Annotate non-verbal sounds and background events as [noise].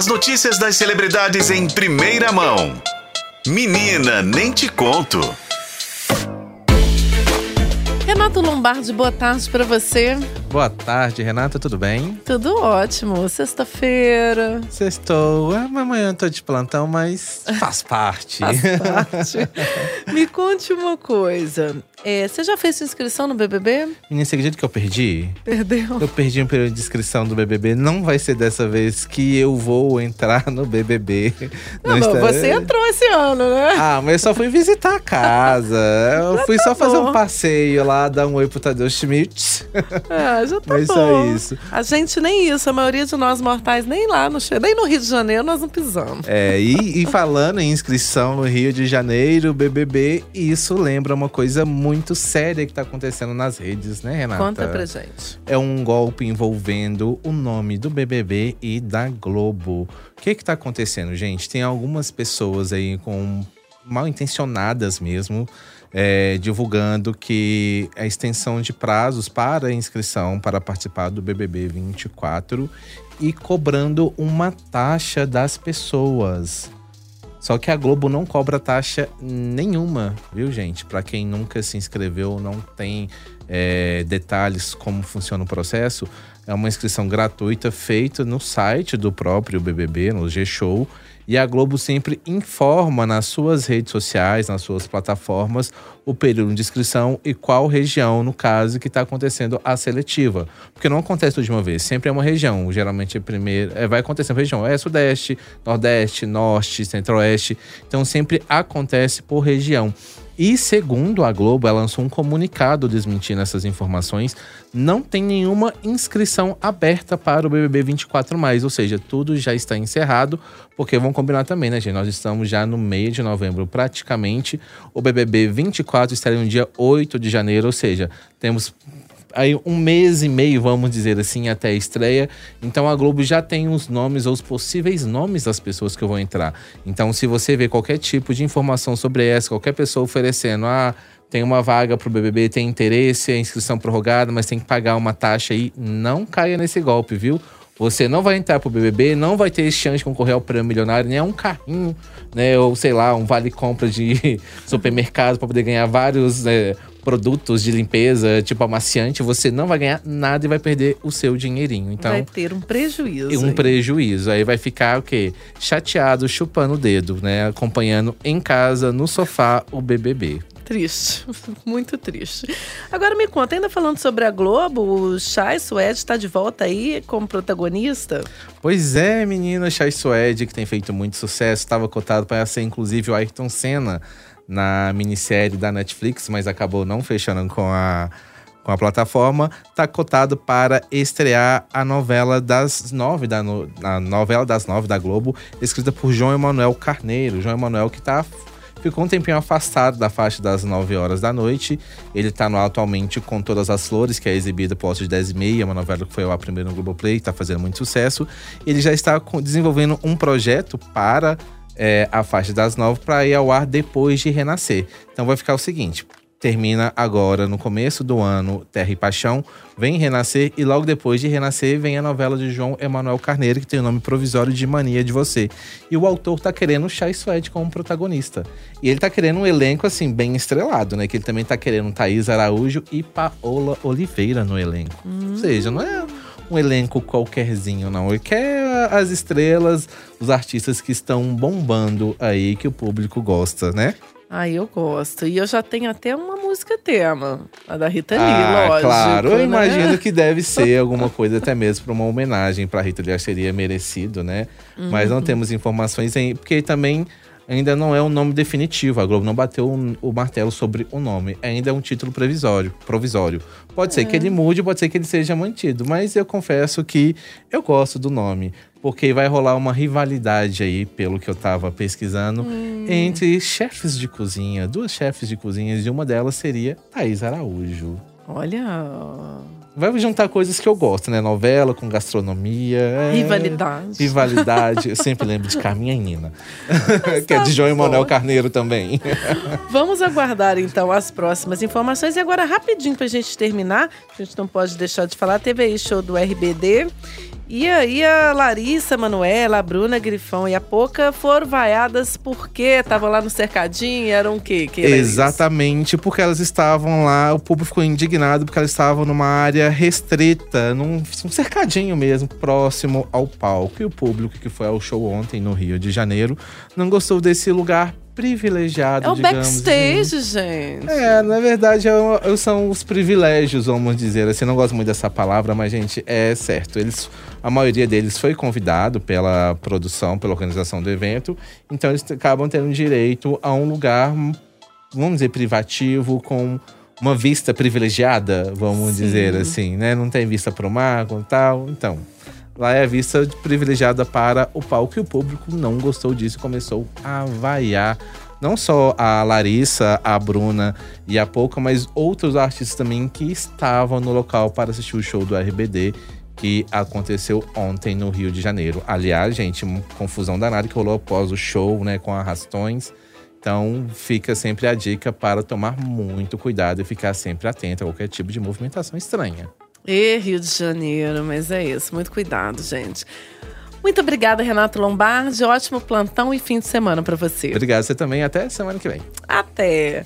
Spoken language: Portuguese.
As notícias das celebridades em primeira mão. Menina, nem te conto. Renato Lombardi, boa tarde para você. Boa tarde, Renata, tudo bem? Tudo ótimo. Sexta-feira. Sextou. É, amanhã eu tô de plantão, mas faz [laughs] parte. Faz parte. Me conte uma coisa. É, você já fez sua inscrição no BBB? Menina, acredita que eu perdi? Perdeu. Eu perdi um período de inscrição do BBB. Não vai ser dessa vez que eu vou entrar no BBB. Não, não está... você entrou esse ano, né? Ah, mas eu só fui visitar a casa. Eu fui tá só bom. fazer um passeio lá, dar um oi pro Tadeu Schmidt. Ah, já tá mas bom. só isso. A gente nem isso. A maioria de nós mortais nem lá, no, nem no Rio de Janeiro nós não pisamos. É, e, e falando em inscrição no Rio de Janeiro, BBB, isso lembra uma coisa muito muito séria que tá acontecendo nas redes, né, Renata? Conta pra gente. É um golpe envolvendo o nome do BBB e da Globo. O que que tá acontecendo, gente? Tem algumas pessoas aí com mal intencionadas mesmo, é, divulgando que a extensão de prazos para inscrição para participar do BBB 24 e cobrando uma taxa das pessoas. Só que a Globo não cobra taxa nenhuma, viu, gente? Para quem nunca se inscreveu, não tem é, detalhes como funciona o processo, é uma inscrição gratuita feita no site do próprio BBB, no G-Show. E a Globo sempre informa nas suas redes sociais, nas suas plataformas, o período de inscrição e qual região, no caso, que está acontecendo a seletiva. Porque não acontece tudo de uma vez, sempre é uma região. Geralmente é primeiro, é, vai acontecer uma região. É Sudeste, Nordeste, Norte, Centro-Oeste. Então sempre acontece por região. E segundo a Globo, ela lançou um comunicado desmentindo essas informações. Não tem nenhuma inscrição aberta para o BBB 24 mais, ou seja, tudo já está encerrado, porque vamos combinar também, né, gente? Nós estamos já no meio de novembro, praticamente. O BBB 24 estaria no dia 8 de janeiro, ou seja, temos aí um mês e meio, vamos dizer assim, até a estreia. Então a Globo já tem os nomes ou os possíveis nomes das pessoas que vão entrar. Então, se você vê qualquer tipo de informação sobre essa, qualquer pessoa oferecendo, ah, tem uma vaga para o BBB, tem interesse, a inscrição prorrogada, mas tem que pagar uma taxa aí, não caia nesse golpe, viu? Você não vai entrar pro BBB, não vai ter chance de concorrer ao prêmio milionário, nem a um carrinho, né? Ou sei lá, um vale compra de [laughs] supermercado para poder ganhar vários né, produtos de limpeza, tipo amaciante, você não vai ganhar nada e vai perder o seu dinheirinho. Então, vai ter um prejuízo. Um aí. prejuízo. Aí vai ficar o quê? Chateado, chupando o dedo, né? Acompanhando em casa, no sofá, o BBB triste, [laughs] muito triste. Agora me conta, ainda falando sobre a Globo, o Chai Suede está de volta aí como protagonista? Pois é, menina, Chai Suede, que tem feito muito sucesso, estava cotado para ser inclusive o Ayrton Senna na minissérie da Netflix, mas acabou não fechando com a, com a plataforma, está cotado para estrear a novela das nove da novela das nove da Globo, escrita por João Emanuel Carneiro. João Emanuel que tá ficou um tempinho afastado da faixa das 9 horas da noite. Ele está no atualmente com Todas as Flores, que é exibida por volta de 10 e meia, uma novela que foi a primeira no Globoplay, está fazendo muito sucesso. Ele já está desenvolvendo um projeto para é, a faixa das nove para ir ao ar depois de renascer. Então vai ficar o seguinte: termina agora no começo do ano Terra e Paixão, vem Renascer e logo depois de Renascer vem a novela de João Emanuel Carneiro, que tem o nome provisório de Mania de Você. E o autor tá querendo o Chai Suede como protagonista. E ele tá querendo um elenco assim bem estrelado, né? Que ele também tá querendo Thaís Araújo e Paola Oliveira no elenco. Hum. Ou seja, não é um elenco qualquerzinho, não. Ele quer as estrelas, os artistas que estão bombando aí, que o público gosta, né? Ah, eu gosto. E eu já tenho até uma música tema, a da Rita Lee, ah, lógico. Claro, eu né? imagino que deve [laughs] ser alguma coisa até mesmo para uma homenagem para Rita Lee, seria merecido, né? Uhum. Mas não uhum. temos informações aí, porque também ainda não é um nome definitivo. A Globo não bateu o martelo sobre o nome. Ainda é um título provisório. provisório. Pode é. ser que ele mude, pode ser que ele seja mantido. Mas eu confesso que eu gosto do nome. Porque vai rolar uma rivalidade aí, pelo que eu tava pesquisando, hum. entre chefes de cozinha. Duas chefes de cozinha, e uma delas seria Thaís Araújo. Olha vai juntar coisas que eu gosto, né? Novela com gastronomia. É... Rivalidade. Rivalidade. Eu sempre lembro de Carminha e Nina. que é de João Emanuel Carneiro também. Vamos aguardar então as próximas informações. E agora, rapidinho pra gente terminar, a gente não pode deixar de falar, teve aí show do RBD. E aí a Larissa Manuela, a Bruna Grifão e a Poca foram vaiadas porque estavam lá no cercadinho e eram o quê? Que era isso? Exatamente, porque elas estavam lá, o público ficou indignado porque elas estavam numa área restrita, num, um cercadinho mesmo, próximo ao palco. E o público que foi ao show ontem no Rio de Janeiro não gostou desse lugar privilegiado, É o digamos backstage, assim. gente. É, na verdade, é o- são os privilégios, vamos dizer assim. Eu não gosto muito dessa palavra, mas, gente, é certo. Eles, a maioria deles foi convidado pela produção, pela organização do evento. Então, eles acabam tendo direito a um lugar, vamos dizer, privativo, com uma vista privilegiada, vamos Sim. dizer assim, né? Não tem vista para o mar, com tal. Então, lá é a vista privilegiada para o palco e o público não gostou disso e começou a vaiar não só a Larissa, a Bruna e a Pouca, mas outros artistas também que estavam no local para assistir o show do RBD que aconteceu ontem no Rio de Janeiro. Aliás, gente, confusão danada que rolou após o show, né, com arrastões. Então, fica sempre a dica para tomar muito cuidado e ficar sempre atento a qualquer tipo de movimentação estranha. E Rio de Janeiro, mas é isso. Muito cuidado, gente. Muito obrigada, Renato Lombardi. Ótimo plantão e fim de semana para você. Obrigado você também, até semana que vem. Até.